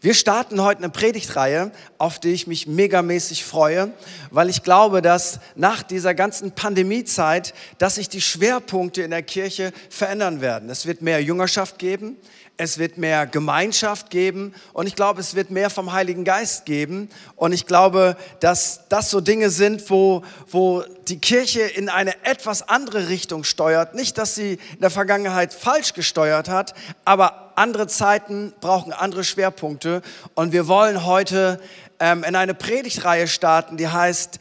Wir starten heute eine Predigtreihe, auf die ich mich megamäßig freue, weil ich glaube, dass nach dieser ganzen Pandemiezeit, dass sich die Schwerpunkte in der Kirche verändern werden. Es wird mehr Jüngerschaft geben, es wird mehr Gemeinschaft geben und ich glaube, es wird mehr vom Heiligen Geist geben. Und ich glaube, dass das so Dinge sind, wo, wo die Kirche in eine etwas andere Richtung steuert. Nicht, dass sie in der Vergangenheit falsch gesteuert hat, aber andere Zeiten brauchen andere Schwerpunkte. Und wir wollen heute ähm, in eine Predigtreihe starten, die heißt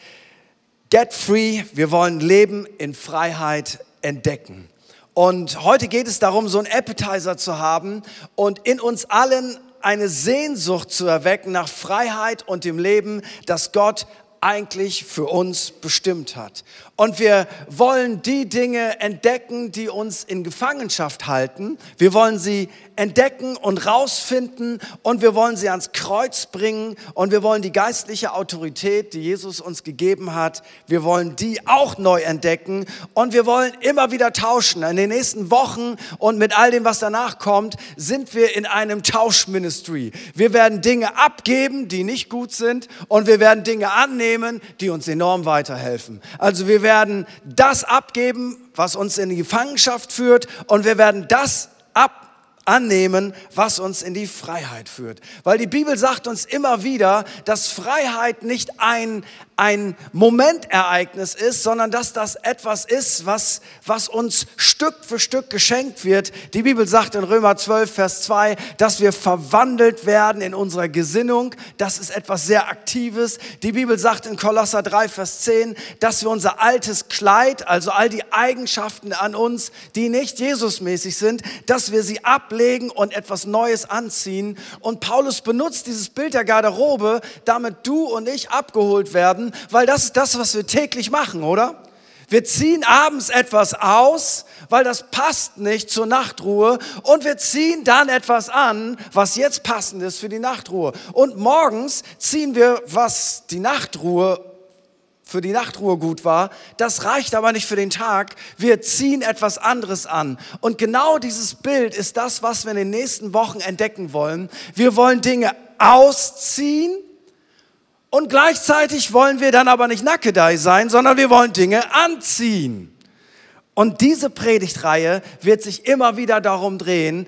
Get Free. Wir wollen Leben in Freiheit entdecken. Und heute geht es darum, so einen Appetizer zu haben und in uns allen eine Sehnsucht zu erwecken nach Freiheit und dem Leben, das Gott eigentlich für uns bestimmt hat. Und wir wollen die Dinge entdecken, die uns in Gefangenschaft halten. Wir wollen sie entdecken und rausfinden und wir wollen sie ans Kreuz bringen und wir wollen die geistliche Autorität, die Jesus uns gegeben hat, wir wollen die auch neu entdecken und wir wollen immer wieder tauschen. In den nächsten Wochen und mit all dem, was danach kommt, sind wir in einem Tauschministry. Wir werden Dinge abgeben, die nicht gut sind und wir werden Dinge annehmen, die uns enorm weiterhelfen. Also wir werden das abgeben, was uns in die Gefangenschaft führt und wir werden das ab annehmen, was uns in die Freiheit führt. Weil die Bibel sagt uns immer wieder, dass Freiheit nicht ein, ein Momentereignis ist, sondern dass das etwas ist, was, was uns Stück für Stück geschenkt wird. Die Bibel sagt in Römer 12, Vers 2, dass wir verwandelt werden in unserer Gesinnung. Das ist etwas sehr Aktives. Die Bibel sagt in Kolosser 3, Vers 10, dass wir unser altes Kleid, also all die Eigenschaften an uns, die nicht Jesusmäßig sind, dass wir sie ablegen und etwas Neues anziehen. Und Paulus benutzt dieses Bild der Garderobe, damit du und ich abgeholt werden weil das ist das, was wir täglich machen, oder? Wir ziehen abends etwas aus, weil das passt nicht zur Nachtruhe und wir ziehen dann etwas an, was jetzt passend ist für die Nachtruhe. Und morgens ziehen wir, was die Nachtruhe für die Nachtruhe gut war. Das reicht aber nicht für den Tag. Wir ziehen etwas anderes an. Und genau dieses Bild ist das, was wir in den nächsten Wochen entdecken wollen. Wir wollen Dinge ausziehen und gleichzeitig wollen wir dann aber nicht Nackedei sein, sondern wir wollen Dinge anziehen. Und diese Predigtreihe wird sich immer wieder darum drehen,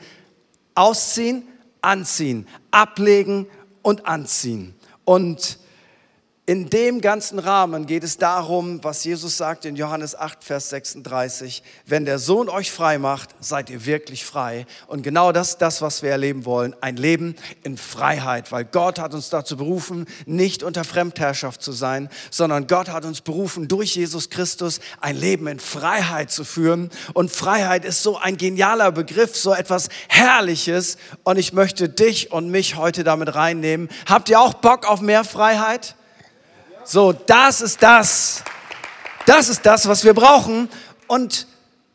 ausziehen, anziehen, ablegen und anziehen. Und in dem ganzen Rahmen geht es darum, was Jesus sagt in Johannes 8, Vers 36, wenn der Sohn euch frei macht, seid ihr wirklich frei. Und genau das ist das, was wir erleben wollen, ein Leben in Freiheit, weil Gott hat uns dazu berufen, nicht unter Fremdherrschaft zu sein, sondern Gott hat uns berufen, durch Jesus Christus ein Leben in Freiheit zu führen. Und Freiheit ist so ein genialer Begriff, so etwas Herrliches. Und ich möchte dich und mich heute damit reinnehmen. Habt ihr auch Bock auf mehr Freiheit? So, das ist das. Das ist das, was wir brauchen. Und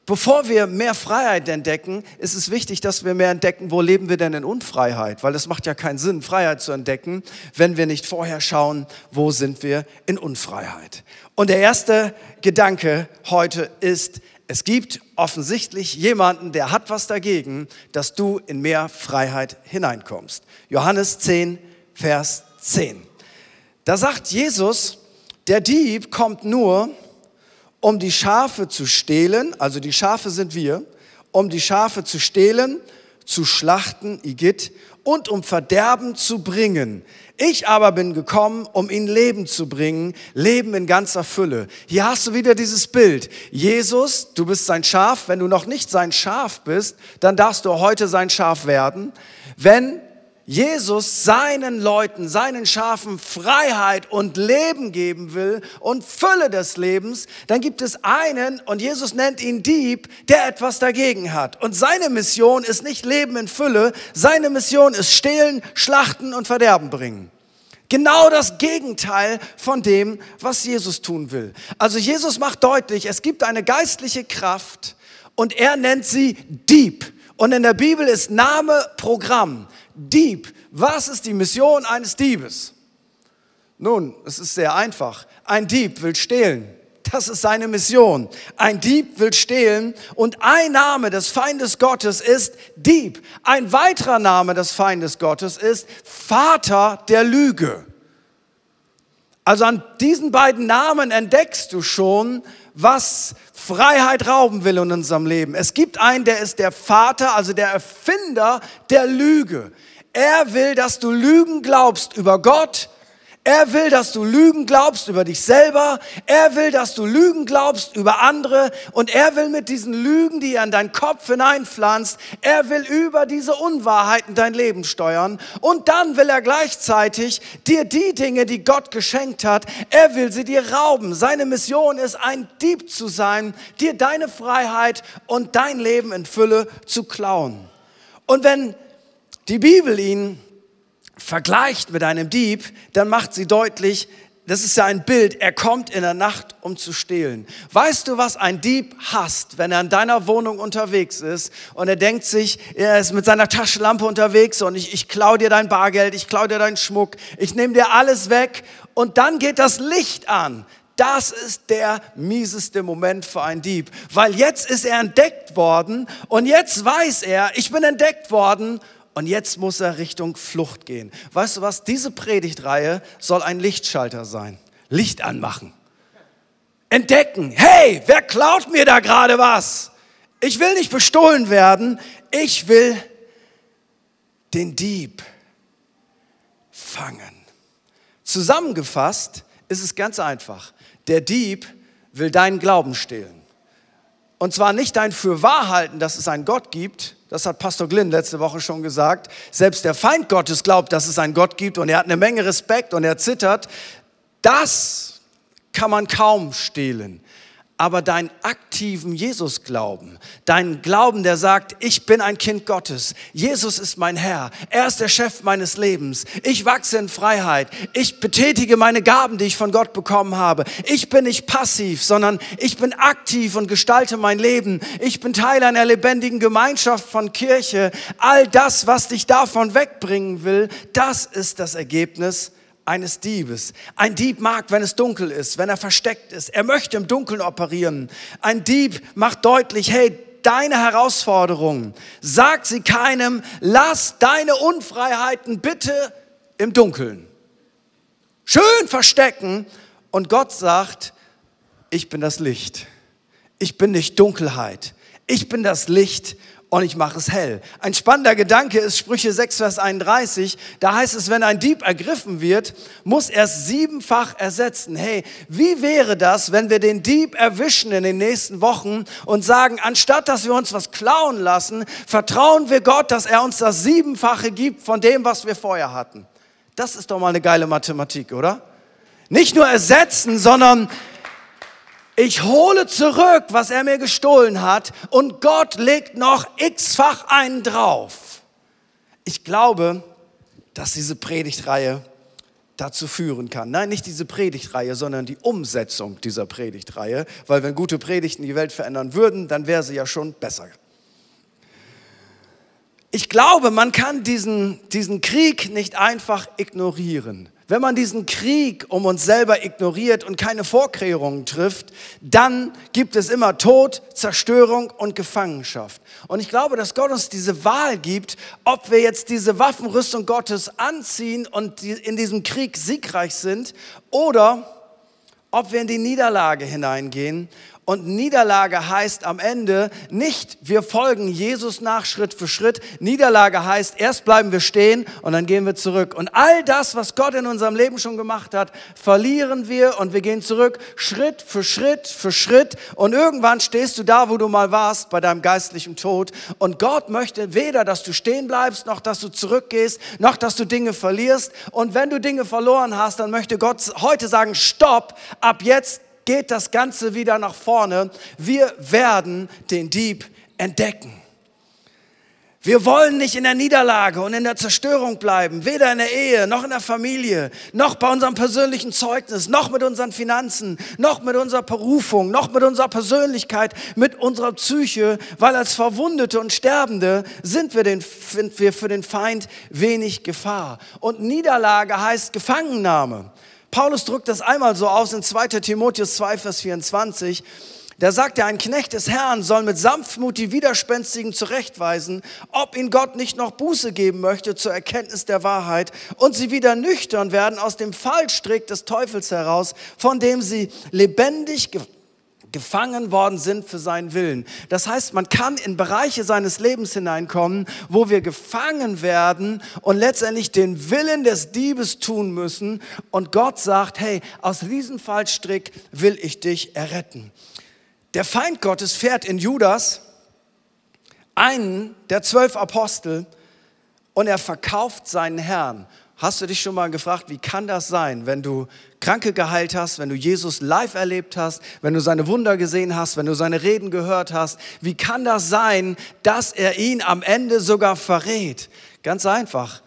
bevor wir mehr Freiheit entdecken, ist es wichtig, dass wir mehr entdecken, wo leben wir denn in Unfreiheit? Weil es macht ja keinen Sinn, Freiheit zu entdecken, wenn wir nicht vorher schauen, wo sind wir in Unfreiheit. Und der erste Gedanke heute ist, es gibt offensichtlich jemanden, der hat was dagegen, dass du in mehr Freiheit hineinkommst. Johannes 10, Vers 10. Da sagt Jesus, der Dieb kommt nur, um die Schafe zu stehlen, also die Schafe sind wir, um die Schafe zu stehlen, zu schlachten, Igitt, und um Verderben zu bringen. Ich aber bin gekommen, um ihnen Leben zu bringen, Leben in ganzer Fülle. Hier hast du wieder dieses Bild. Jesus, du bist sein Schaf. Wenn du noch nicht sein Schaf bist, dann darfst du heute sein Schaf werden. Wenn Jesus seinen Leuten, seinen Schafen Freiheit und Leben geben will und Fülle des Lebens, dann gibt es einen, und Jesus nennt ihn Dieb, der etwas dagegen hat. Und seine Mission ist nicht Leben in Fülle, seine Mission ist stehlen, schlachten und Verderben bringen. Genau das Gegenteil von dem, was Jesus tun will. Also Jesus macht deutlich, es gibt eine geistliche Kraft und er nennt sie Dieb. Und in der Bibel ist Name Programm. Dieb. Was ist die Mission eines Diebes? Nun, es ist sehr einfach. Ein Dieb will stehlen, Das ist seine Mission. Ein Dieb will stehlen und ein Name des Feindes Gottes ist Dieb. Ein weiterer Name des Feindes Gottes ist Vater der Lüge. Also an diesen beiden Namen entdeckst du schon, was Freiheit rauben will in unserem Leben. Es gibt einen, der ist der Vater, also der Erfinder der Lüge. Er will, dass du Lügen glaubst über Gott, er will, dass du Lügen glaubst über dich selber. Er will, dass du Lügen glaubst über andere. Und er will mit diesen Lügen, die er in deinen Kopf hineinpflanzt, er will über diese Unwahrheiten dein Leben steuern. Und dann will er gleichzeitig dir die Dinge, die Gott geschenkt hat, er will sie dir rauben. Seine Mission ist, ein Dieb zu sein, dir deine Freiheit und dein Leben in Fülle zu klauen. Und wenn die Bibel ihn vergleicht mit einem Dieb, dann macht sie deutlich, das ist ja ein Bild, er kommt in der Nacht, um zu stehlen. Weißt du, was ein Dieb hasst, wenn er in deiner Wohnung unterwegs ist und er denkt sich, er ist mit seiner Taschenlampe unterwegs und ich, ich klau dir dein Bargeld, ich klau dir deinen Schmuck, ich nehme dir alles weg und dann geht das Licht an. Das ist der mieseste Moment für einen Dieb, weil jetzt ist er entdeckt worden und jetzt weiß er, ich bin entdeckt worden und jetzt muss er Richtung Flucht gehen. Weißt du was? Diese Predigtreihe soll ein Lichtschalter sein. Licht anmachen. Entdecken. Hey, wer klaut mir da gerade was? Ich will nicht bestohlen werden. Ich will den Dieb fangen. Zusammengefasst ist es ganz einfach. Der Dieb will deinen Glauben stehlen. Und zwar nicht dein Fürwahrhalten, dass es einen Gott gibt, das hat Pastor Glynn letzte Woche schon gesagt. Selbst der Feind Gottes glaubt, dass es einen Gott gibt und er hat eine Menge Respekt und er zittert. Das kann man kaum stehlen aber deinen aktiven Jesus-Glauben, deinen Glauben, der sagt, ich bin ein Kind Gottes, Jesus ist mein Herr, er ist der Chef meines Lebens, ich wachse in Freiheit, ich betätige meine Gaben, die ich von Gott bekommen habe, ich bin nicht passiv, sondern ich bin aktiv und gestalte mein Leben, ich bin Teil einer lebendigen Gemeinschaft von Kirche, all das, was dich davon wegbringen will, das ist das Ergebnis eines Diebes. Ein Dieb mag, wenn es dunkel ist, wenn er versteckt ist. Er möchte im Dunkeln operieren. Ein Dieb macht deutlich, hey, deine Herausforderungen, sag sie keinem, lass deine Unfreiheiten bitte im Dunkeln. Schön verstecken. Und Gott sagt, ich bin das Licht. Ich bin nicht Dunkelheit. Ich bin das Licht und ich mache es hell. Ein spannender Gedanke ist Sprüche 6, Vers 31. Da heißt es, wenn ein Dieb ergriffen wird, muss er es siebenfach ersetzen. Hey, wie wäre das, wenn wir den Dieb erwischen in den nächsten Wochen und sagen, anstatt dass wir uns was klauen lassen, vertrauen wir Gott, dass er uns das Siebenfache gibt von dem, was wir vorher hatten. Das ist doch mal eine geile Mathematik, oder? Nicht nur ersetzen, sondern ich hole zurück, was er mir gestohlen hat und Gott legt noch x-fach einen drauf. Ich glaube, dass diese Predigtreihe dazu führen kann. Nein, nicht diese Predigtreihe, sondern die Umsetzung dieser Predigtreihe, weil wenn gute Predigten die Welt verändern würden, dann wäre sie ja schon besser. Ich glaube, man kann diesen, diesen Krieg nicht einfach ignorieren. Wenn man diesen Krieg um uns selber ignoriert und keine Vorkehrungen trifft, dann gibt es immer Tod, Zerstörung und Gefangenschaft. Und ich glaube, dass Gott uns diese Wahl gibt, ob wir jetzt diese Waffenrüstung Gottes anziehen und in diesem Krieg siegreich sind oder ob wir in die Niederlage hineingehen und Niederlage heißt am Ende nicht, wir folgen Jesus nach Schritt für Schritt. Niederlage heißt, erst bleiben wir stehen und dann gehen wir zurück. Und all das, was Gott in unserem Leben schon gemacht hat, verlieren wir und wir gehen zurück, Schritt für Schritt für Schritt. Und irgendwann stehst du da, wo du mal warst, bei deinem geistlichen Tod. Und Gott möchte weder, dass du stehen bleibst, noch dass du zurückgehst, noch dass du Dinge verlierst. Und wenn du Dinge verloren hast, dann möchte Gott heute sagen, stopp, ab jetzt geht das Ganze wieder nach vorne. Wir werden den Dieb entdecken. Wir wollen nicht in der Niederlage und in der Zerstörung bleiben, weder in der Ehe, noch in der Familie, noch bei unserem persönlichen Zeugnis, noch mit unseren Finanzen, noch mit unserer Berufung, noch mit unserer Persönlichkeit, mit unserer Psyche, weil als Verwundete und Sterbende sind wir, den, sind wir für den Feind wenig Gefahr. Und Niederlage heißt Gefangennahme. Paulus drückt das einmal so aus in 2 Timotheus 2, Vers 24. Da sagt er, ein Knecht des Herrn soll mit Sanftmut die Widerspenstigen zurechtweisen, ob ihn Gott nicht noch Buße geben möchte zur Erkenntnis der Wahrheit und sie wieder nüchtern werden aus dem Fallstrick des Teufels heraus, von dem sie lebendig gefangen worden sind für seinen Willen. Das heißt, man kann in Bereiche seines Lebens hineinkommen, wo wir gefangen werden und letztendlich den Willen des Diebes tun müssen. Und Gott sagt, hey, aus diesem Fallstrick will ich dich erretten. Der Feind Gottes fährt in Judas einen der zwölf Apostel und er verkauft seinen Herrn. Hast du dich schon mal gefragt, wie kann das sein, wenn du Kranke geheilt hast, wenn du Jesus live erlebt hast, wenn du seine Wunder gesehen hast, wenn du seine Reden gehört hast? Wie kann das sein, dass er ihn am Ende sogar verrät? Ganz einfach.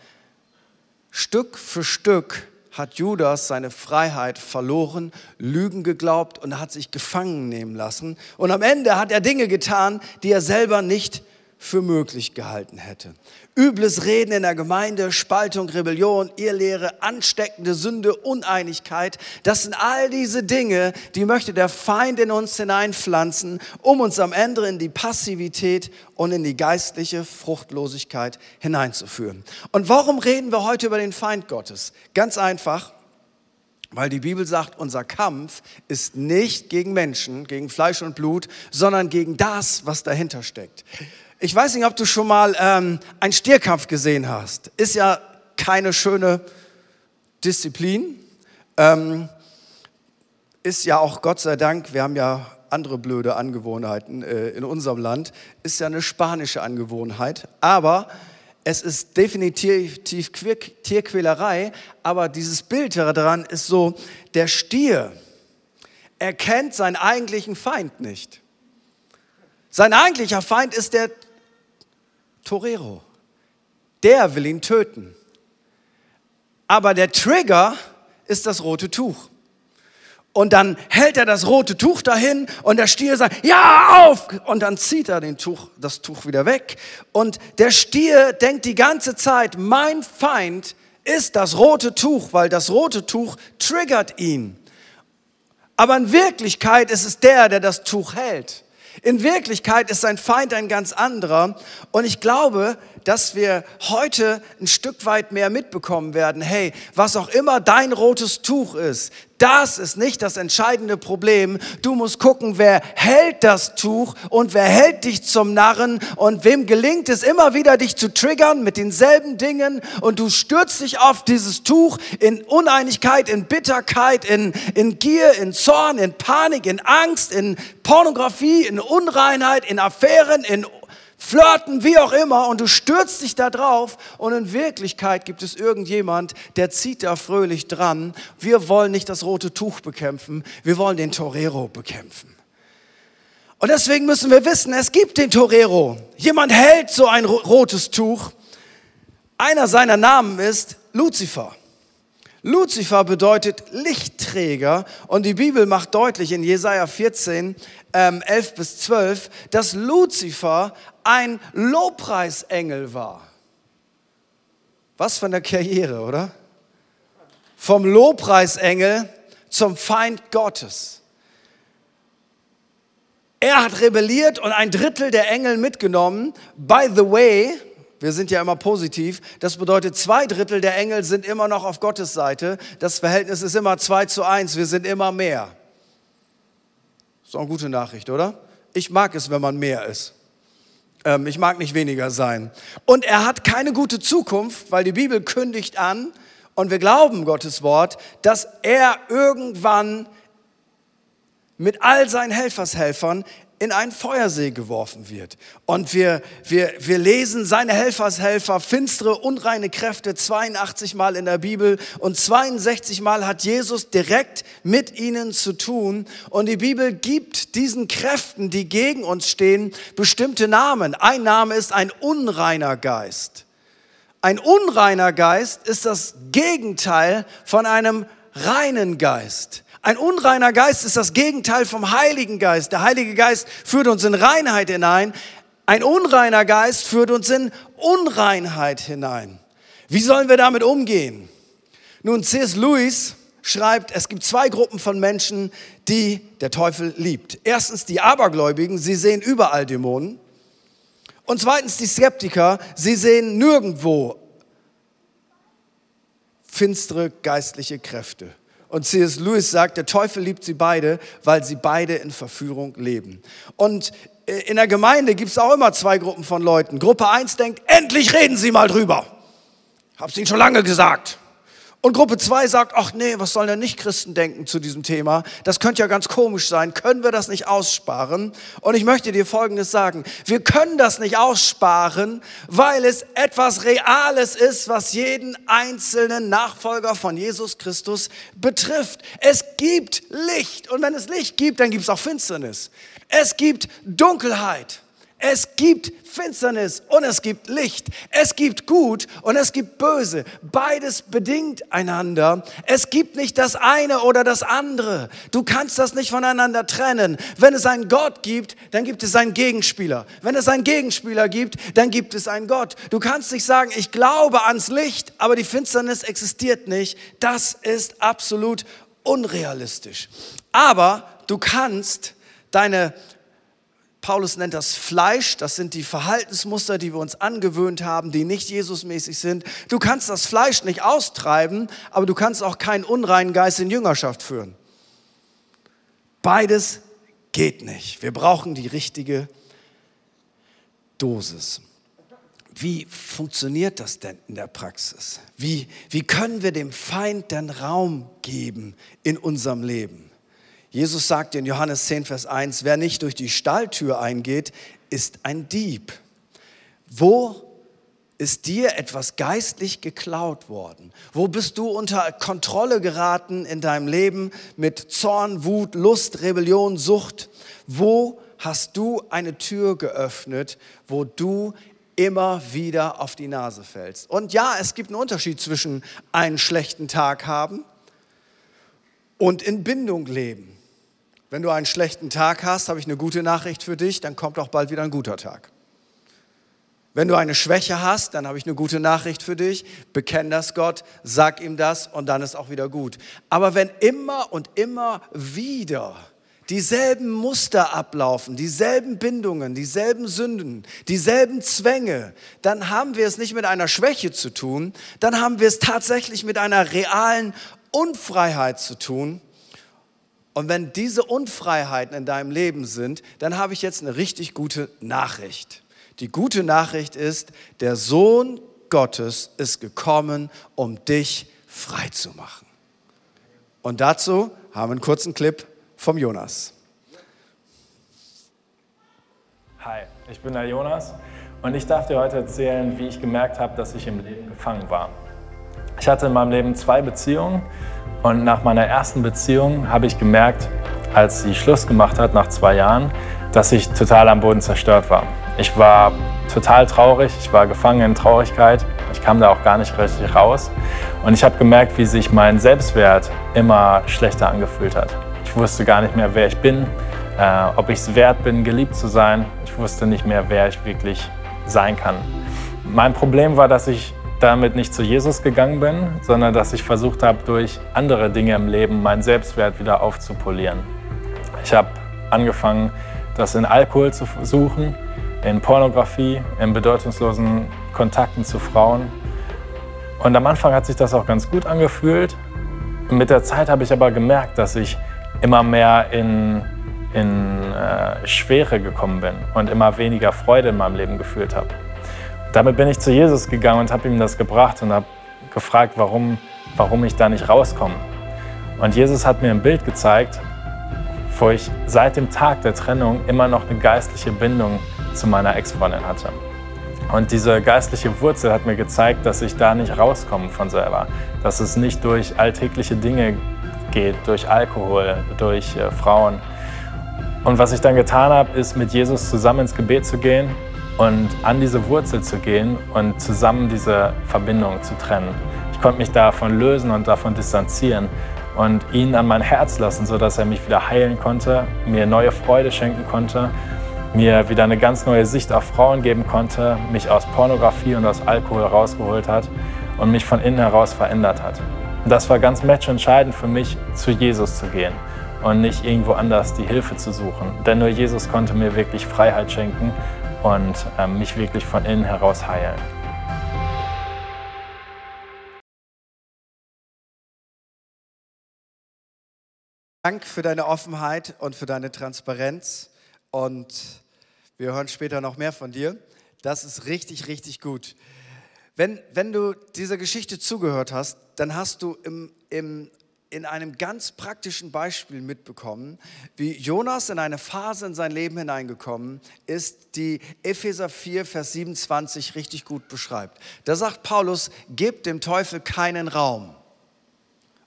Stück für Stück hat Judas seine Freiheit verloren, Lügen geglaubt und hat sich gefangen nehmen lassen. Und am Ende hat er Dinge getan, die er selber nicht für möglich gehalten hätte. Übles Reden in der Gemeinde, Spaltung, Rebellion, Irrlehre, ansteckende Sünde, Uneinigkeit, das sind all diese Dinge, die möchte der Feind in uns hineinpflanzen, um uns am Ende in die Passivität und in die geistliche Fruchtlosigkeit hineinzuführen. Und warum reden wir heute über den Feind Gottes? Ganz einfach, weil die Bibel sagt, unser Kampf ist nicht gegen Menschen, gegen Fleisch und Blut, sondern gegen das, was dahinter steckt. Ich weiß nicht, ob du schon mal ähm, einen Stierkampf gesehen hast. Ist ja keine schöne Disziplin. Ähm, ist ja auch Gott sei Dank, wir haben ja andere blöde Angewohnheiten äh, in unserem Land, ist ja eine spanische Angewohnheit. Aber es ist definitiv Tierquälerei. Aber dieses Bild daran ist so, der Stier erkennt seinen eigentlichen Feind nicht. Sein eigentlicher Feind ist der Torero. Der will ihn töten. Aber der Trigger ist das rote Tuch. Und dann hält er das rote Tuch dahin und der Stier sagt, ja, auf! Und dann zieht er den Tuch, das Tuch wieder weg. Und der Stier denkt die ganze Zeit, mein Feind ist das rote Tuch, weil das rote Tuch triggert ihn. Aber in Wirklichkeit ist es der, der das Tuch hält. In Wirklichkeit ist sein Feind ein ganz anderer. Und ich glaube, dass wir heute ein Stück weit mehr mitbekommen werden. Hey, was auch immer dein rotes Tuch ist, das ist nicht das entscheidende Problem. Du musst gucken, wer hält das Tuch und wer hält dich zum Narren und wem gelingt es immer wieder, dich zu triggern mit denselben Dingen und du stürzt dich auf dieses Tuch in Uneinigkeit, in Bitterkeit, in, in Gier, in Zorn, in Panik, in Angst, in Pornografie, in Unreinheit, in Affären, in flirten, wie auch immer, und du stürzt dich da drauf und in Wirklichkeit gibt es irgendjemand, der zieht da fröhlich dran. Wir wollen nicht das rote Tuch bekämpfen, wir wollen den Torero bekämpfen. Und deswegen müssen wir wissen, es gibt den Torero. Jemand hält so ein rotes Tuch. Einer seiner Namen ist Luzifer. Luzifer bedeutet Lichtträger und die Bibel macht deutlich in Jesaja 14, ähm, 11 bis 12, dass Luzifer ein Lobpreisengel war. Was von der Karriere, oder? Vom Lobpreisengel zum Feind Gottes. Er hat rebelliert und ein Drittel der Engel mitgenommen. By the way, wir sind ja immer positiv. Das bedeutet, zwei Drittel der Engel sind immer noch auf Gottes Seite. Das Verhältnis ist immer zwei zu eins. Wir sind immer mehr. Ist auch eine gute Nachricht, oder? Ich mag es, wenn man mehr ist. Ähm, ich mag nicht weniger sein. Und er hat keine gute Zukunft, weil die Bibel kündigt an, und wir glauben Gottes Wort, dass er irgendwann mit all seinen Helfershelfern in einen Feuersee geworfen wird. Und wir, wir, wir lesen seine Helfershelfer, finstere, unreine Kräfte 82 Mal in der Bibel und 62 Mal hat Jesus direkt mit ihnen zu tun. Und die Bibel gibt diesen Kräften, die gegen uns stehen, bestimmte Namen. Ein Name ist ein unreiner Geist. Ein unreiner Geist ist das Gegenteil von einem reinen Geist. Ein unreiner Geist ist das Gegenteil vom Heiligen Geist. Der Heilige Geist führt uns in Reinheit hinein. Ein unreiner Geist führt uns in Unreinheit hinein. Wie sollen wir damit umgehen? Nun, C.S. Lewis schreibt, es gibt zwei Gruppen von Menschen, die der Teufel liebt. Erstens die Abergläubigen, sie sehen überall Dämonen. Und zweitens die Skeptiker, sie sehen nirgendwo finstere geistliche Kräfte. Und C.S. Lewis sagt, der Teufel liebt sie beide, weil sie beide in Verführung leben. Und äh, in der Gemeinde gibt es auch immer zwei Gruppen von Leuten. Gruppe 1 denkt, endlich reden Sie mal drüber. Hab's Ihnen schon lange gesagt. Und Gruppe 2 sagt, ach nee, was sollen denn nicht Christen denken zu diesem Thema? Das könnte ja ganz komisch sein. Können wir das nicht aussparen? Und ich möchte dir Folgendes sagen. Wir können das nicht aussparen, weil es etwas Reales ist, was jeden einzelnen Nachfolger von Jesus Christus betrifft. Es gibt Licht. Und wenn es Licht gibt, dann gibt es auch Finsternis. Es gibt Dunkelheit. Es gibt Finsternis und es gibt Licht. Es gibt Gut und es gibt Böse. Beides bedingt einander. Es gibt nicht das eine oder das andere. Du kannst das nicht voneinander trennen. Wenn es einen Gott gibt, dann gibt es einen Gegenspieler. Wenn es einen Gegenspieler gibt, dann gibt es einen Gott. Du kannst nicht sagen, ich glaube ans Licht, aber die Finsternis existiert nicht. Das ist absolut unrealistisch. Aber du kannst deine Paulus nennt das Fleisch, das sind die Verhaltensmuster, die wir uns angewöhnt haben, die nicht Jesusmäßig sind. Du kannst das Fleisch nicht austreiben, aber du kannst auch keinen unreinen Geist in Jüngerschaft führen. Beides geht nicht. Wir brauchen die richtige Dosis. Wie funktioniert das denn in der Praxis? Wie, wie können wir dem Feind denn Raum geben in unserem Leben? Jesus sagt in Johannes 10, Vers 1, wer nicht durch die Stalltür eingeht, ist ein Dieb. Wo ist dir etwas geistlich geklaut worden? Wo bist du unter Kontrolle geraten in deinem Leben mit Zorn, Wut, Lust, Rebellion, Sucht? Wo hast du eine Tür geöffnet, wo du immer wieder auf die Nase fällst? Und ja, es gibt einen Unterschied zwischen einen schlechten Tag haben und in Bindung leben. Wenn du einen schlechten Tag hast, habe ich eine gute Nachricht für dich, dann kommt auch bald wieder ein guter Tag. Wenn du eine Schwäche hast, dann habe ich eine gute Nachricht für dich. Bekenn das Gott, sag ihm das und dann ist auch wieder gut. Aber wenn immer und immer wieder dieselben Muster ablaufen, dieselben Bindungen, dieselben Sünden, dieselben Zwänge, dann haben wir es nicht mit einer Schwäche zu tun, dann haben wir es tatsächlich mit einer realen Unfreiheit zu tun und wenn diese Unfreiheiten in deinem Leben sind, dann habe ich jetzt eine richtig gute Nachricht. Die gute Nachricht ist, der Sohn Gottes ist gekommen, um dich frei zu machen. Und dazu haben wir einen kurzen Clip vom Jonas. Hi, ich bin der Jonas und ich darf dir heute erzählen, wie ich gemerkt habe, dass ich im Leben gefangen war. Ich hatte in meinem Leben zwei Beziehungen und nach meiner ersten Beziehung habe ich gemerkt, als sie Schluss gemacht hat, nach zwei Jahren, dass ich total am Boden zerstört war. Ich war total traurig, ich war gefangen in Traurigkeit, ich kam da auch gar nicht richtig raus. Und ich habe gemerkt, wie sich mein Selbstwert immer schlechter angefühlt hat. Ich wusste gar nicht mehr, wer ich bin, äh, ob ich es wert bin, geliebt zu sein. Ich wusste nicht mehr, wer ich wirklich sein kann. Mein Problem war, dass ich damit nicht zu Jesus gegangen bin, sondern dass ich versucht habe, durch andere Dinge im Leben meinen Selbstwert wieder aufzupolieren. Ich habe angefangen, das in Alkohol zu suchen, in Pornografie, in bedeutungslosen Kontakten zu Frauen. Und am Anfang hat sich das auch ganz gut angefühlt. Mit der Zeit habe ich aber gemerkt, dass ich immer mehr in, in äh, Schwere gekommen bin und immer weniger Freude in meinem Leben gefühlt habe. Damit bin ich zu Jesus gegangen und habe ihm das gebracht und habe gefragt, warum, warum ich da nicht rauskomme. Und Jesus hat mir ein Bild gezeigt, wo ich seit dem Tag der Trennung immer noch eine geistliche Bindung zu meiner Ex-Freundin hatte. Und diese geistliche Wurzel hat mir gezeigt, dass ich da nicht rauskomme von selber, dass es nicht durch alltägliche Dinge geht, durch Alkohol, durch äh, Frauen. Und was ich dann getan habe, ist mit Jesus zusammen ins Gebet zu gehen und an diese Wurzel zu gehen und zusammen diese Verbindung zu trennen. Ich konnte mich davon lösen und davon distanzieren und ihn an mein Herz lassen, sodass er mich wieder heilen konnte, mir neue Freude schenken konnte, mir wieder eine ganz neue Sicht auf Frauen geben konnte, mich aus Pornografie und aus Alkohol rausgeholt hat und mich von innen heraus verändert hat. das war ganz matchentscheidend für mich, zu Jesus zu gehen und nicht irgendwo anders die Hilfe zu suchen. Denn nur Jesus konnte mir wirklich Freiheit schenken und äh, mich wirklich von innen heraus heilen. Dank für deine Offenheit und für deine Transparenz. Und wir hören später noch mehr von dir. Das ist richtig, richtig gut. Wenn, wenn du dieser Geschichte zugehört hast, dann hast du im, im, in einem ganz praktischen Beispiel mitbekommen, wie Jonas in eine Phase in sein Leben hineingekommen ist, die Epheser 4, Vers 27 richtig gut beschreibt. Da sagt Paulus, gebt dem Teufel keinen Raum.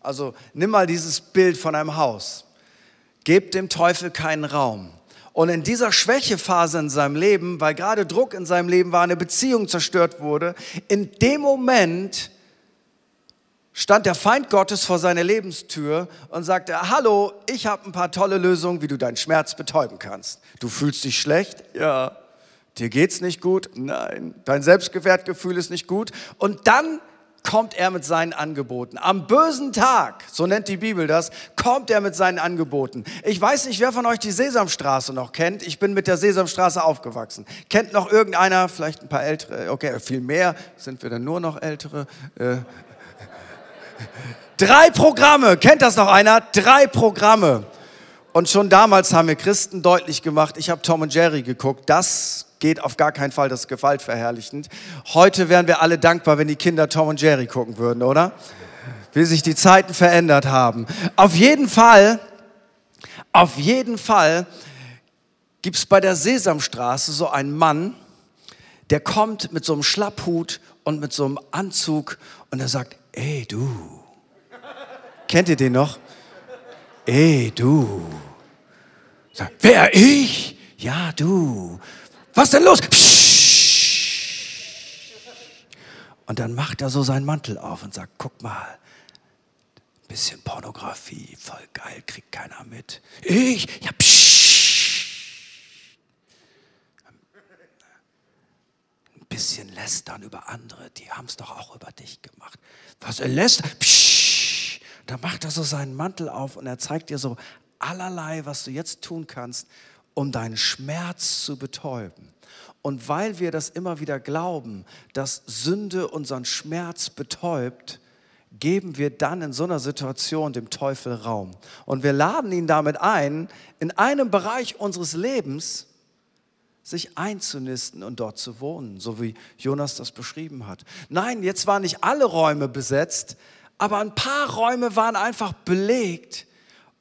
Also nimm mal dieses Bild von einem Haus. Gebt dem Teufel keinen Raum. Und in dieser Schwächephase in seinem Leben, weil gerade Druck in seinem Leben war, eine Beziehung zerstört wurde, in dem Moment stand der Feind Gottes vor seiner Lebenstür und sagte, hallo, ich habe ein paar tolle Lösungen, wie du deinen Schmerz betäuben kannst. Du fühlst dich schlecht? Ja. Dir geht's nicht gut? Nein. Dein Selbstwertgefühl ist nicht gut? Und dann kommt er mit seinen Angeboten. Am bösen Tag, so nennt die Bibel das, kommt er mit seinen Angeboten. Ich weiß nicht, wer von euch die Sesamstraße noch kennt. Ich bin mit der Sesamstraße aufgewachsen. Kennt noch irgendeiner, vielleicht ein paar ältere, okay, viel mehr, sind wir dann nur noch ältere? Äh, drei Programme, kennt das noch einer? Drei Programme. Und schon damals haben wir Christen deutlich gemacht, ich habe Tom und Jerry geguckt, das geht auf gar keinen Fall, das ist gewaltverherrlichend. Heute wären wir alle dankbar, wenn die Kinder Tom und Jerry gucken würden, oder? Wie sich die Zeiten verändert haben. Auf jeden Fall, auf jeden Fall gibt es bei der Sesamstraße so einen Mann, der kommt mit so einem Schlapphut und mit so einem Anzug und er sagt, ey du, kennt ihr den noch? Ey du. Sagt, wer ich? Ja du. Was denn los? Und dann macht er so seinen Mantel auf und sagt, guck mal, bisschen Pornografie, voll geil, kriegt keiner mit. Ich? Ja, psch. Bisschen lästern über andere, die haben es doch auch über dich gemacht. Was er lästert? Psch. Da macht er so seinen Mantel auf und er zeigt dir so allerlei, was du jetzt tun kannst, um deinen Schmerz zu betäuben. Und weil wir das immer wieder glauben, dass Sünde unseren Schmerz betäubt, geben wir dann in so einer Situation dem Teufel Raum. Und wir laden ihn damit ein, in einem Bereich unseres Lebens sich einzunisten und dort zu wohnen, so wie Jonas das beschrieben hat. Nein, jetzt waren nicht alle Räume besetzt, aber ein paar Räume waren einfach belegt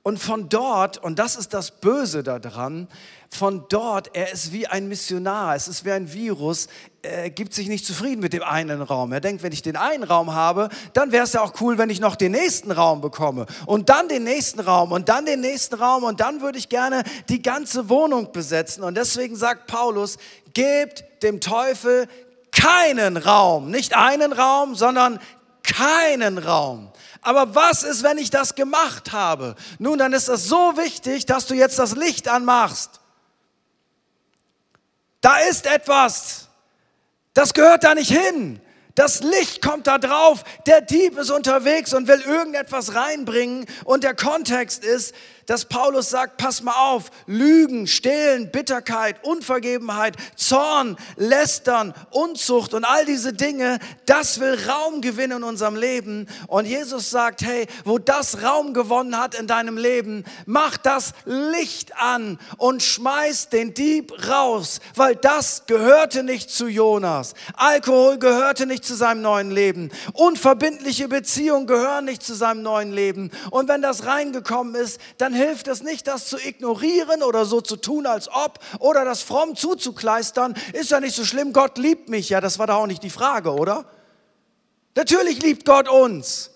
und von dort, und das ist das Böse daran, von dort, er ist wie ein Missionar, es ist wie ein Virus, er gibt sich nicht zufrieden mit dem einen Raum. Er denkt, wenn ich den einen Raum habe, dann wäre es ja auch cool, wenn ich noch den nächsten Raum bekomme und dann den nächsten Raum und dann den nächsten Raum und dann würde ich gerne die ganze Wohnung besetzen. Und deswegen sagt Paulus, gebt dem Teufel keinen Raum, nicht einen Raum, sondern keinen Raum. Aber was ist, wenn ich das gemacht habe? Nun, dann ist es so wichtig, dass du jetzt das Licht anmachst. Da ist etwas. Das gehört da nicht hin. Das Licht kommt da drauf. Der Dieb ist unterwegs und will irgendetwas reinbringen. Und der Kontext ist, dass Paulus sagt, pass mal auf, Lügen, Stehlen, Bitterkeit, Unvergebenheit, Zorn, Lästern, Unzucht und all diese Dinge, das will Raum gewinnen in unserem Leben. Und Jesus sagt, hey, wo das Raum gewonnen hat in deinem Leben, mach das Licht an und schmeiß den Dieb raus, weil das gehörte nicht zu Jonas. Alkohol gehörte nicht zu seinem neuen Leben. Unverbindliche Beziehungen gehören nicht zu seinem neuen Leben. Und wenn das reingekommen ist, dann dann hilft es nicht, das zu ignorieren oder so zu tun, als ob oder das fromm zuzukleistern. Ist ja nicht so schlimm, Gott liebt mich. Ja, das war da auch nicht die Frage, oder? Natürlich liebt Gott uns.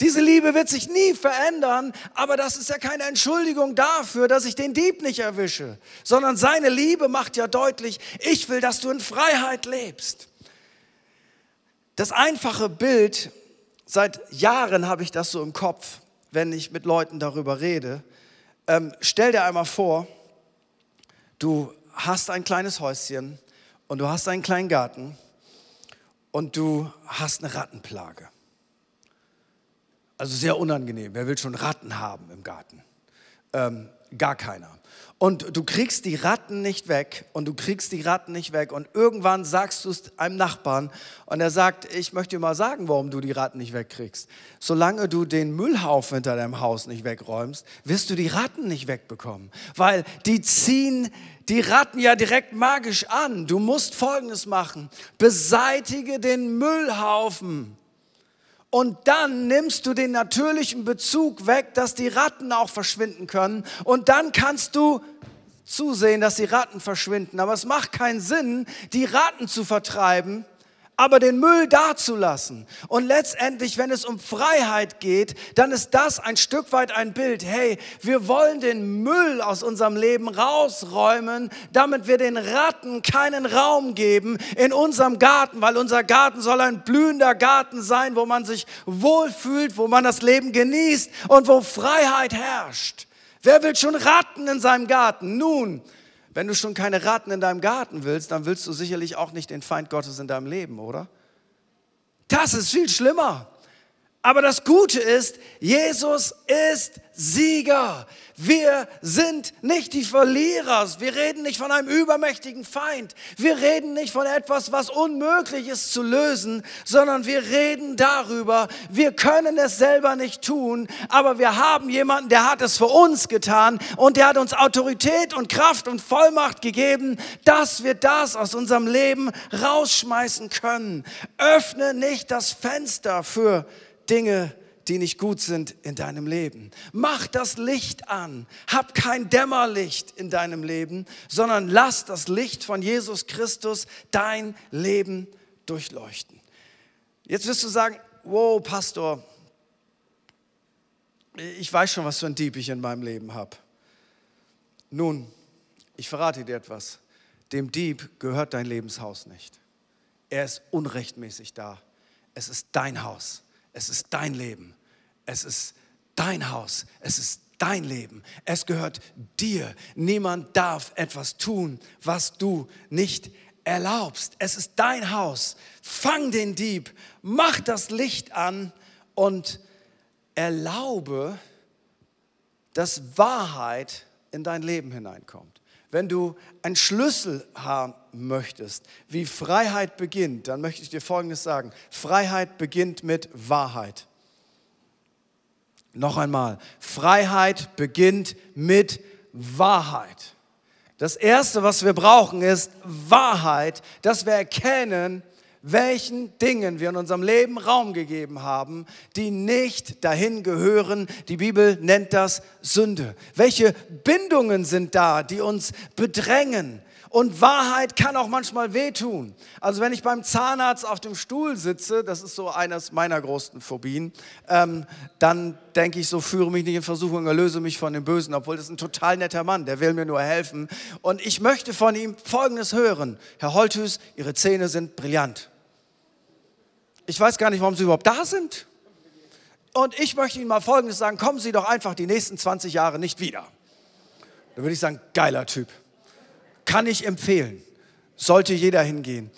Diese Liebe wird sich nie verändern, aber das ist ja keine Entschuldigung dafür, dass ich den Dieb nicht erwische, sondern seine Liebe macht ja deutlich, ich will, dass du in Freiheit lebst. Das einfache Bild, seit Jahren habe ich das so im Kopf, wenn ich mit Leuten darüber rede. Ähm, stell dir einmal vor, du hast ein kleines Häuschen und du hast einen kleinen Garten und du hast eine Rattenplage. Also sehr unangenehm. Wer will schon Ratten haben im Garten? Ähm, gar keiner. Und du kriegst die Ratten nicht weg und du kriegst die Ratten nicht weg und irgendwann sagst du es einem Nachbarn und er sagt, ich möchte dir mal sagen, warum du die Ratten nicht wegkriegst. Solange du den Müllhaufen hinter deinem Haus nicht wegräumst, wirst du die Ratten nicht wegbekommen, weil die ziehen die Ratten ja direkt magisch an. Du musst Folgendes machen, beseitige den Müllhaufen. Und dann nimmst du den natürlichen Bezug weg, dass die Ratten auch verschwinden können. Und dann kannst du zusehen, dass die Ratten verschwinden. Aber es macht keinen Sinn, die Ratten zu vertreiben, aber den Müll dazulassen. Und letztendlich, wenn es um Freiheit geht, dann ist das ein Stück weit ein Bild. Hey, wir wollen den Müll aus unserem Leben rausräumen, damit wir den Ratten keinen Raum geben in unserem Garten, weil unser Garten soll ein blühender Garten sein, wo man sich wohlfühlt, wo man das Leben genießt und wo Freiheit herrscht. Wer will schon Ratten in seinem Garten? Nun, wenn du schon keine Ratten in deinem Garten willst, dann willst du sicherlich auch nicht den Feind Gottes in deinem Leben, oder? Das ist viel schlimmer. Aber das Gute ist, Jesus ist Sieger. Wir sind nicht die Verlierer. Wir reden nicht von einem übermächtigen Feind. Wir reden nicht von etwas, was unmöglich ist zu lösen, sondern wir reden darüber, wir können es selber nicht tun, aber wir haben jemanden, der hat es für uns getan und der hat uns Autorität und Kraft und Vollmacht gegeben, dass wir das aus unserem Leben rausschmeißen können. Öffne nicht das Fenster für Dinge, die nicht gut sind in deinem Leben. Mach das Licht an. Hab kein Dämmerlicht in deinem Leben, sondern lass das Licht von Jesus Christus dein Leben durchleuchten. Jetzt wirst du sagen, wow, Pastor, ich weiß schon, was für ein Dieb ich in meinem Leben habe. Nun, ich verrate dir etwas. Dem Dieb gehört dein Lebenshaus nicht. Er ist unrechtmäßig da. Es ist dein Haus. Es ist dein Leben. Es ist dein Haus. Es ist dein Leben. Es gehört dir. Niemand darf etwas tun, was du nicht erlaubst. Es ist dein Haus. Fang den Dieb, mach das Licht an und erlaube, dass Wahrheit in dein Leben hineinkommt. Wenn du einen Schlüssel haben möchtest, wie Freiheit beginnt, dann möchte ich dir Folgendes sagen. Freiheit beginnt mit Wahrheit. Noch einmal, Freiheit beginnt mit Wahrheit. Das Erste, was wir brauchen, ist Wahrheit, dass wir erkennen, welchen Dingen wir in unserem Leben Raum gegeben haben, die nicht dahin gehören. Die Bibel nennt das Sünde. Welche Bindungen sind da, die uns bedrängen? Und Wahrheit kann auch manchmal wehtun. Also wenn ich beim Zahnarzt auf dem Stuhl sitze, das ist so eines meiner größten Phobien, ähm, dann denke ich so, führe mich nicht in Versuchung, erlöse mich von dem Bösen, obwohl das ist ein total netter Mann, der will mir nur helfen. Und ich möchte von ihm Folgendes hören. Herr Holthus, Ihre Zähne sind brillant. Ich weiß gar nicht, warum Sie überhaupt da sind. Und ich möchte Ihnen mal Folgendes sagen, kommen Sie doch einfach die nächsten 20 Jahre nicht wieder. Da würde ich sagen, geiler Typ. Kann ich empfehlen. Sollte jeder hingehen.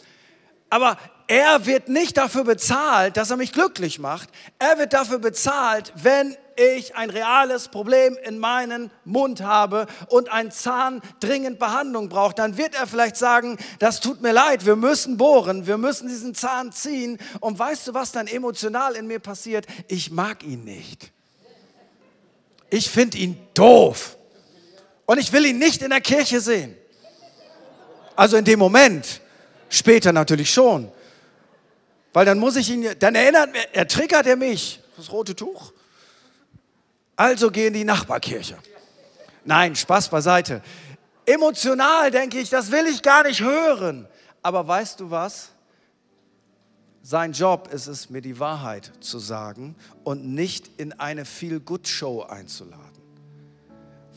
Aber er wird nicht dafür bezahlt, dass er mich glücklich macht. Er wird dafür bezahlt, wenn ich ein reales Problem in meinem Mund habe und ein Zahn dringend Behandlung braucht, dann wird er vielleicht sagen, das tut mir leid, wir müssen bohren, wir müssen diesen Zahn ziehen. Und weißt du, was dann emotional in mir passiert? Ich mag ihn nicht. Ich finde ihn doof. Und ich will ihn nicht in der Kirche sehen. Also in dem Moment. Später natürlich schon. Weil dann muss ich ihn, dann erinnert er, triggert er mich. Das rote Tuch. Also geh in die Nachbarkirche. Nein, Spaß beiseite. Emotional denke ich, das will ich gar nicht hören. Aber weißt du was? Sein Job ist es, mir die Wahrheit zu sagen und nicht in eine Feel-Good-Show einzuladen.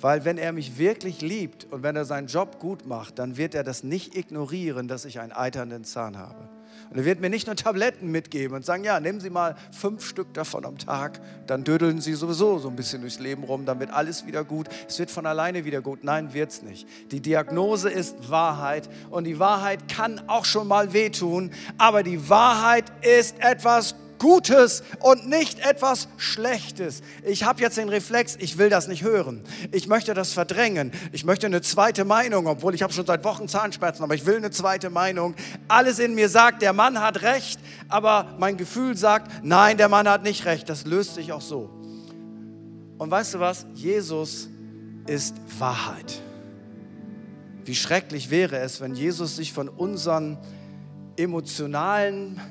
Weil wenn er mich wirklich liebt und wenn er seinen Job gut macht, dann wird er das nicht ignorieren, dass ich einen eiternden Zahn habe. Und er wird mir nicht nur Tabletten mitgeben und sagen, ja, nehmen Sie mal fünf Stück davon am Tag, dann dödeln Sie sowieso so ein bisschen durchs Leben rum, dann wird alles wieder gut. Es wird von alleine wieder gut. Nein, wird es nicht. Die Diagnose ist Wahrheit und die Wahrheit kann auch schon mal wehtun, aber die Wahrheit ist etwas Gutes und nicht etwas Schlechtes. Ich habe jetzt den Reflex, ich will das nicht hören. Ich möchte das verdrängen. Ich möchte eine zweite Meinung, obwohl ich habe schon seit Wochen Zahnschmerzen, aber ich will eine zweite Meinung. Alles in mir sagt, der Mann hat recht, aber mein Gefühl sagt, nein, der Mann hat nicht recht. Das löst sich auch so. Und weißt du was? Jesus ist Wahrheit. Wie schrecklich wäre es, wenn Jesus sich von unseren emotionalen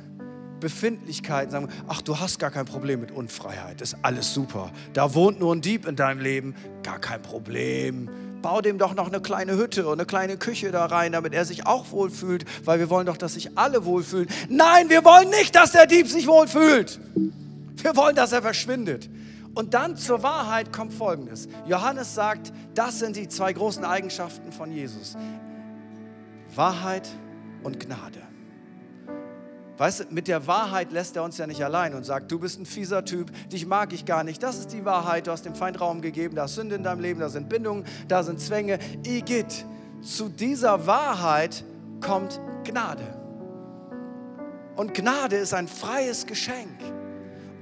Befindlichkeiten sagen, ach, du hast gar kein Problem mit Unfreiheit, ist alles super. Da wohnt nur ein Dieb in deinem Leben, gar kein Problem. Bau dem doch noch eine kleine Hütte und eine kleine Küche da rein, damit er sich auch wohlfühlt, weil wir wollen doch, dass sich alle wohlfühlen. Nein, wir wollen nicht, dass der Dieb sich wohlfühlt. Wir wollen, dass er verschwindet. Und dann zur Wahrheit kommt Folgendes. Johannes sagt, das sind die zwei großen Eigenschaften von Jesus. Wahrheit und Gnade. Weißt du, mit der Wahrheit lässt er uns ja nicht allein und sagt, du bist ein fieser Typ, dich mag ich gar nicht. Das ist die Wahrheit, du hast dem Feind Raum gegeben, da ist Sünde in deinem Leben, da sind Bindungen, da sind Zwänge. Igitt, zu dieser Wahrheit kommt Gnade. Und Gnade ist ein freies Geschenk.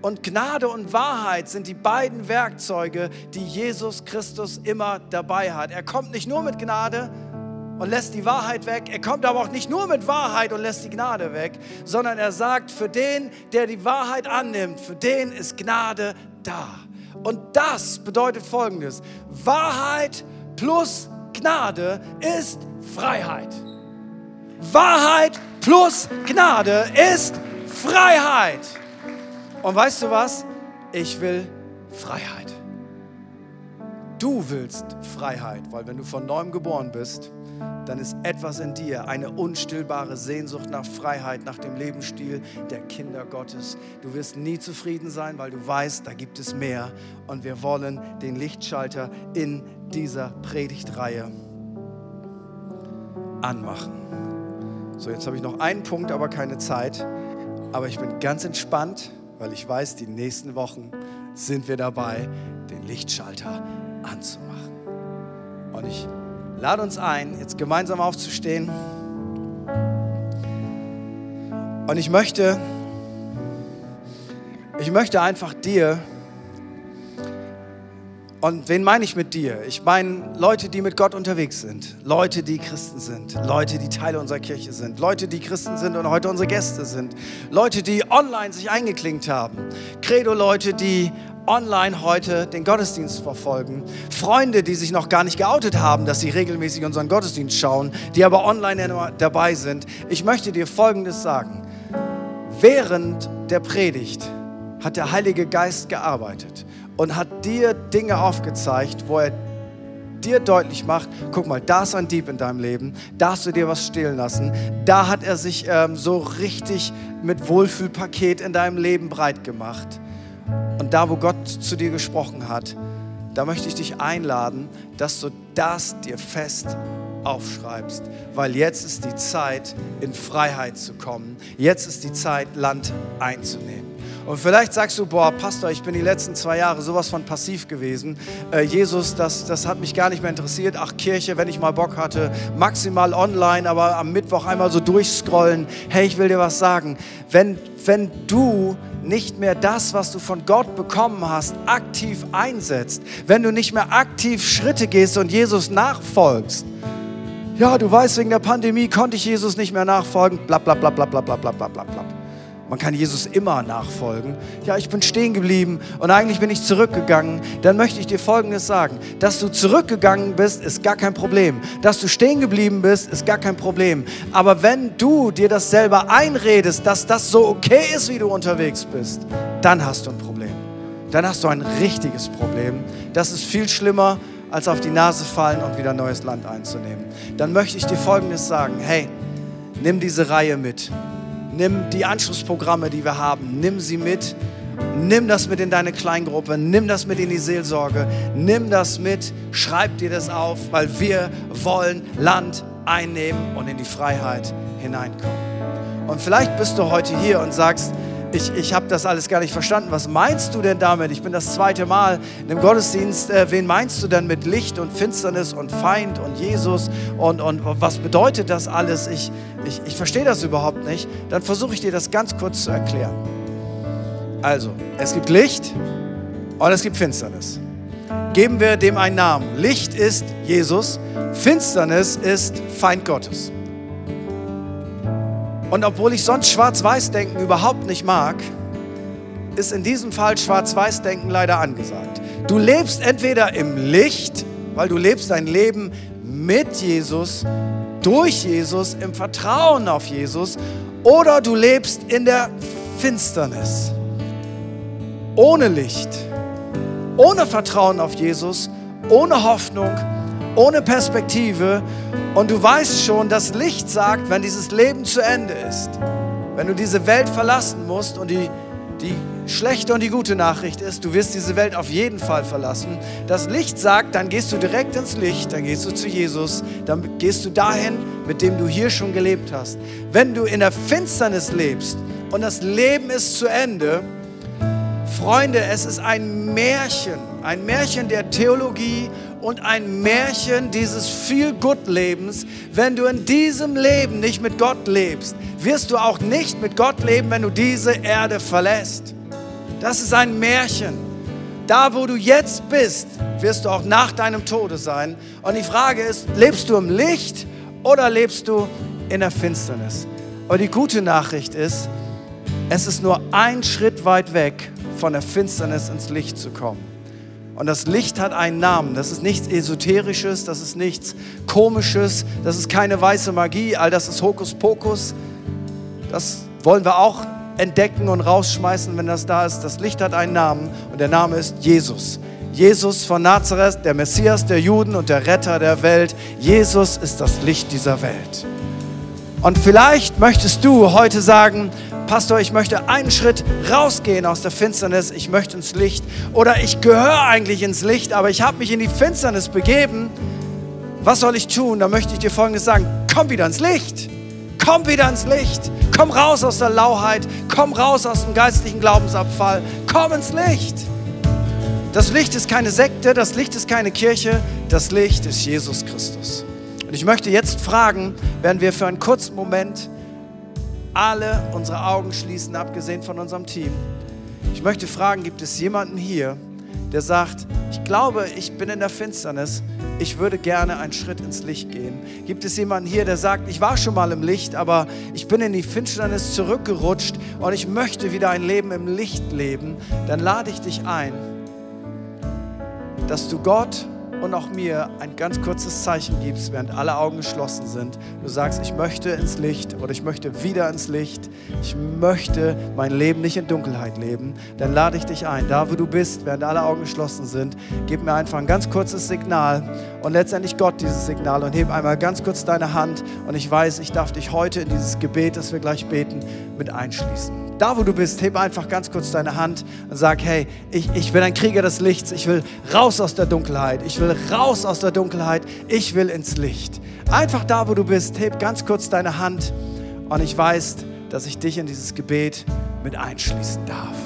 Und Gnade und Wahrheit sind die beiden Werkzeuge, die Jesus Christus immer dabei hat. Er kommt nicht nur mit Gnade, und lässt die Wahrheit weg. Er kommt aber auch nicht nur mit Wahrheit und lässt die Gnade weg, sondern er sagt, für den, der die Wahrheit annimmt, für den ist Gnade da. Und das bedeutet Folgendes. Wahrheit plus Gnade ist Freiheit. Wahrheit plus Gnade ist Freiheit. Und weißt du was? Ich will Freiheit. Du willst Freiheit, weil wenn du von neuem geboren bist, dann ist etwas in dir, eine unstillbare Sehnsucht nach Freiheit, nach dem Lebensstil der Kinder Gottes. Du wirst nie zufrieden sein, weil du weißt, da gibt es mehr. Und wir wollen den Lichtschalter in dieser Predigtreihe anmachen. So, jetzt habe ich noch einen Punkt, aber keine Zeit. Aber ich bin ganz entspannt, weil ich weiß, die nächsten Wochen sind wir dabei, den Lichtschalter anzumachen. Und ich lade uns ein, jetzt gemeinsam aufzustehen. Und ich möchte, ich möchte einfach dir, und wen meine ich mit dir? Ich meine Leute, die mit Gott unterwegs sind, Leute, die Christen sind, Leute, die Teile unserer Kirche sind, Leute, die Christen sind und heute unsere Gäste sind, Leute, die online sich eingeklinkt haben, Credo-Leute, die online heute den Gottesdienst verfolgen, Freunde, die sich noch gar nicht geoutet haben, dass sie regelmäßig unseren Gottesdienst schauen, die aber online dabei sind. Ich möchte dir Folgendes sagen. Während der Predigt hat der Heilige Geist gearbeitet und hat dir Dinge aufgezeigt, wo er dir deutlich macht, guck mal, da ist ein Dieb in deinem Leben, da hast du dir was stehlen lassen, da hat er sich ähm, so richtig mit Wohlfühlpaket in deinem Leben breit gemacht. Und da, wo Gott zu dir gesprochen hat, da möchte ich dich einladen, dass du das dir fest aufschreibst, weil jetzt ist die Zeit, in Freiheit zu kommen. Jetzt ist die Zeit, Land einzunehmen. Und vielleicht sagst du, boah, Pastor, ich bin die letzten zwei Jahre sowas von passiv gewesen. Äh, Jesus, das, das hat mich gar nicht mehr interessiert. Ach, Kirche, wenn ich mal Bock hatte, maximal online, aber am Mittwoch einmal so durchscrollen. Hey, ich will dir was sagen. Wenn, wenn du nicht mehr das, was du von Gott bekommen hast, aktiv einsetzt, wenn du nicht mehr aktiv Schritte gehst und Jesus nachfolgst, ja, du weißt, wegen der Pandemie konnte ich Jesus nicht mehr nachfolgen, bla bla bla bla bla bla bla bla bla bla. Man kann Jesus immer nachfolgen. Ja, ich bin stehen geblieben und eigentlich bin ich zurückgegangen. Dann möchte ich dir Folgendes sagen. Dass du zurückgegangen bist, ist gar kein Problem. Dass du stehen geblieben bist, ist gar kein Problem. Aber wenn du dir das selber einredest, dass das so okay ist, wie du unterwegs bist, dann hast du ein Problem. Dann hast du ein richtiges Problem. Das ist viel schlimmer, als auf die Nase fallen und wieder neues Land einzunehmen. Dann möchte ich dir Folgendes sagen. Hey, nimm diese Reihe mit. Nimm die Anschlussprogramme, die wir haben, nimm sie mit. Nimm das mit in deine Kleingruppe, nimm das mit in die Seelsorge, nimm das mit, schreib dir das auf, weil wir wollen Land einnehmen und in die Freiheit hineinkommen. Und vielleicht bist du heute hier und sagst, ich, ich habe das alles gar nicht verstanden. Was meinst du denn damit? Ich bin das zweite Mal in dem Gottesdienst. Äh, wen meinst du denn mit Licht und Finsternis und Feind und Jesus? Und, und was bedeutet das alles? Ich, ich, ich verstehe das überhaupt nicht. Dann versuche ich dir das ganz kurz zu erklären. Also, es gibt Licht und es gibt Finsternis. Geben wir dem einen Namen. Licht ist Jesus, Finsternis ist Feind Gottes. Und obwohl ich sonst Schwarz-Weiß-Denken überhaupt nicht mag, ist in diesem Fall Schwarz-Weiß-Denken leider angesagt. Du lebst entweder im Licht, weil du lebst dein Leben mit Jesus, durch Jesus, im Vertrauen auf Jesus, oder du lebst in der Finsternis, ohne Licht, ohne Vertrauen auf Jesus, ohne Hoffnung, ohne Perspektive. Und du weißt schon, das Licht sagt, wenn dieses Leben zu Ende ist, wenn du diese Welt verlassen musst und die, die schlechte und die gute Nachricht ist, du wirst diese Welt auf jeden Fall verlassen. Das Licht sagt, dann gehst du direkt ins Licht, dann gehst du zu Jesus, dann gehst du dahin, mit dem du hier schon gelebt hast. Wenn du in der Finsternis lebst und das Leben ist zu Ende, Freunde, es ist ein Märchen, ein Märchen der Theologie und ein Märchen dieses Feel-Good-Lebens. Wenn du in diesem Leben nicht mit Gott lebst, wirst du auch nicht mit Gott leben, wenn du diese Erde verlässt. Das ist ein Märchen. Da, wo du jetzt bist, wirst du auch nach deinem Tode sein. Und die Frage ist, lebst du im Licht oder lebst du in der Finsternis? Aber die gute Nachricht ist, es ist nur ein Schritt weit weg, von der Finsternis ins Licht zu kommen. Und das Licht hat einen Namen. Das ist nichts Esoterisches, das ist nichts Komisches, das ist keine weiße Magie, all das ist Hokuspokus. Das wollen wir auch entdecken und rausschmeißen, wenn das da ist. Das Licht hat einen Namen und der Name ist Jesus. Jesus von Nazareth, der Messias der Juden und der Retter der Welt. Jesus ist das Licht dieser Welt. Und vielleicht möchtest du heute sagen, Pastor, ich möchte einen Schritt rausgehen aus der Finsternis, ich möchte ins Licht. Oder ich gehöre eigentlich ins Licht, aber ich habe mich in die Finsternis begeben. Was soll ich tun? Da möchte ich dir Folgendes sagen, komm wieder ins Licht. Komm wieder ins Licht. Komm raus aus der Lauheit. Komm raus aus dem geistlichen Glaubensabfall. Komm ins Licht. Das Licht ist keine Sekte, das Licht ist keine Kirche, das Licht ist Jesus Christus. Und ich möchte jetzt fragen, während wir für einen kurzen Moment alle unsere Augen schließen, abgesehen von unserem Team. Ich möchte fragen, gibt es jemanden hier, der sagt, ich glaube, ich bin in der Finsternis, ich würde gerne einen Schritt ins Licht gehen. Gibt es jemanden hier, der sagt, ich war schon mal im Licht, aber ich bin in die Finsternis zurückgerutscht und ich möchte wieder ein Leben im Licht leben? Dann lade ich dich ein, dass du Gott und auch mir ein ganz kurzes Zeichen gibst, während alle Augen geschlossen sind. Du sagst, ich möchte ins Licht oder ich möchte wieder ins Licht. Ich möchte mein Leben nicht in Dunkelheit leben. Dann lade ich dich ein, da wo du bist, während alle Augen geschlossen sind, gib mir einfach ein ganz kurzes Signal und letztendlich Gott dieses Signal und heb einmal ganz kurz deine Hand und ich weiß, ich darf dich heute in dieses Gebet, das wir gleich beten, mit einschließen da wo du bist, heb einfach ganz kurz deine Hand und sag, hey, ich, ich bin ein Krieger des Lichts, ich will raus aus der Dunkelheit, ich will raus aus der Dunkelheit, ich will ins Licht. Einfach da, wo du bist, heb ganz kurz deine Hand und ich weiß, dass ich dich in dieses Gebet mit einschließen darf.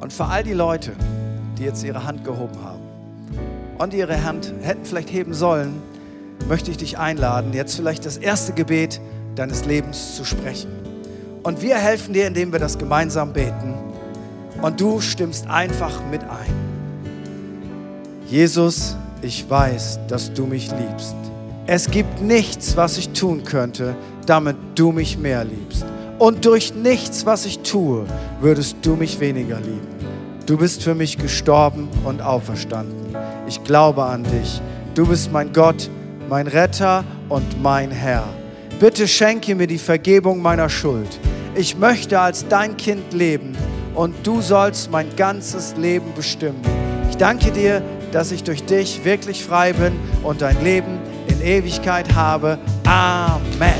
Und für all die Leute, die jetzt ihre Hand gehoben haben und ihre Hand hätten vielleicht heben sollen, möchte ich dich einladen, jetzt vielleicht das erste Gebet deines Lebens zu sprechen. Und wir helfen dir, indem wir das gemeinsam beten. Und du stimmst einfach mit ein. Jesus, ich weiß, dass du mich liebst. Es gibt nichts, was ich tun könnte, damit du mich mehr liebst. Und durch nichts, was ich tue, würdest du mich weniger lieben. Du bist für mich gestorben und auferstanden. Ich glaube an dich. Du bist mein Gott, mein Retter und mein Herr. Bitte schenke mir die Vergebung meiner Schuld. Ich möchte als dein Kind leben und du sollst mein ganzes Leben bestimmen. Ich danke dir, dass ich durch dich wirklich frei bin und dein Leben in Ewigkeit habe. Amen.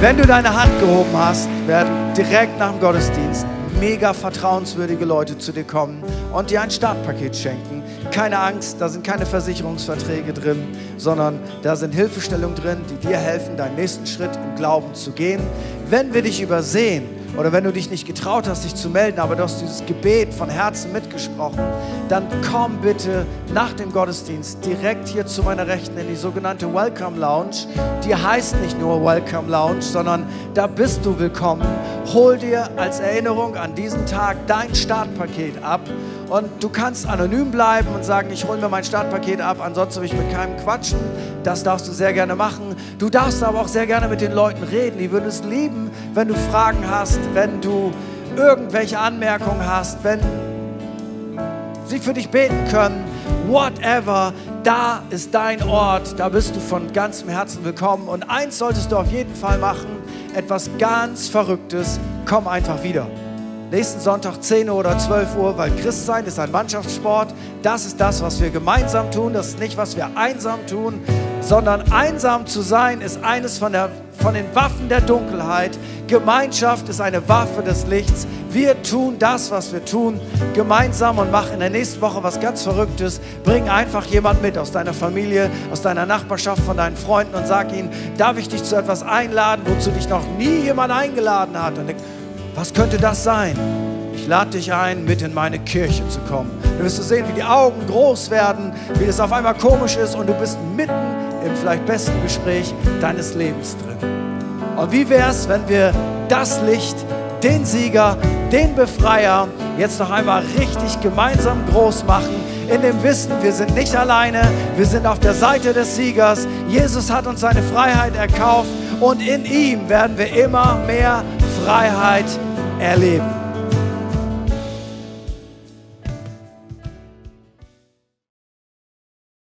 Wenn du deine Hand gehoben hast, werden direkt nach dem Gottesdienst mega vertrauenswürdige Leute zu dir kommen und dir ein Startpaket schenken. Keine Angst, da sind keine Versicherungsverträge drin, sondern da sind Hilfestellungen drin, die dir helfen, deinen nächsten Schritt im Glauben zu gehen. Wenn wir dich übersehen oder wenn du dich nicht getraut hast, dich zu melden, aber du hast dieses Gebet von Herzen mitgesprochen, dann komm bitte nach dem Gottesdienst direkt hier zu meiner Rechten in die sogenannte Welcome Lounge. Die heißt nicht nur Welcome Lounge, sondern da bist du willkommen. Hol dir als Erinnerung an diesen Tag dein Startpaket ab und du kannst anonym bleiben und sagen, ich hole mir mein Startpaket ab, ansonsten will ich mit keinem quatschen. Das darfst du sehr gerne machen. Du darfst aber auch sehr gerne mit den Leuten reden. Die würden es lieben, wenn du Fragen hast, wenn du irgendwelche Anmerkungen hast, wenn sie für dich beten können. Whatever, da ist dein Ort, da bist du von ganzem Herzen willkommen. Und eins solltest du auf jeden Fall machen, etwas ganz Verrücktes, komm einfach wieder nächsten Sonntag 10 Uhr oder 12 Uhr, weil Christsein ist ein Mannschaftssport. Das ist das, was wir gemeinsam tun. Das ist nicht, was wir einsam tun, sondern einsam zu sein ist eines von, der, von den Waffen der Dunkelheit. Gemeinschaft ist eine Waffe des Lichts. Wir tun das, was wir tun, gemeinsam und machen in der nächsten Woche was ganz Verrücktes. Bring einfach jemand mit aus deiner Familie, aus deiner Nachbarschaft, von deinen Freunden und sag ihnen, darf ich dich zu etwas einladen, wozu dich noch nie jemand eingeladen hat? Was könnte das sein? Ich lade dich ein, mit in meine Kirche zu kommen. Du wirst sehen, wie die Augen groß werden, wie es auf einmal komisch ist und du bist mitten im vielleicht besten Gespräch deines Lebens drin. Und wie wäre es, wenn wir das Licht, den Sieger, den Befreier jetzt noch einmal richtig gemeinsam groß machen, in dem Wissen, wir sind nicht alleine, wir sind auf der Seite des Siegers. Jesus hat uns seine Freiheit erkauft und in ihm werden wir immer mehr Freiheit erleben.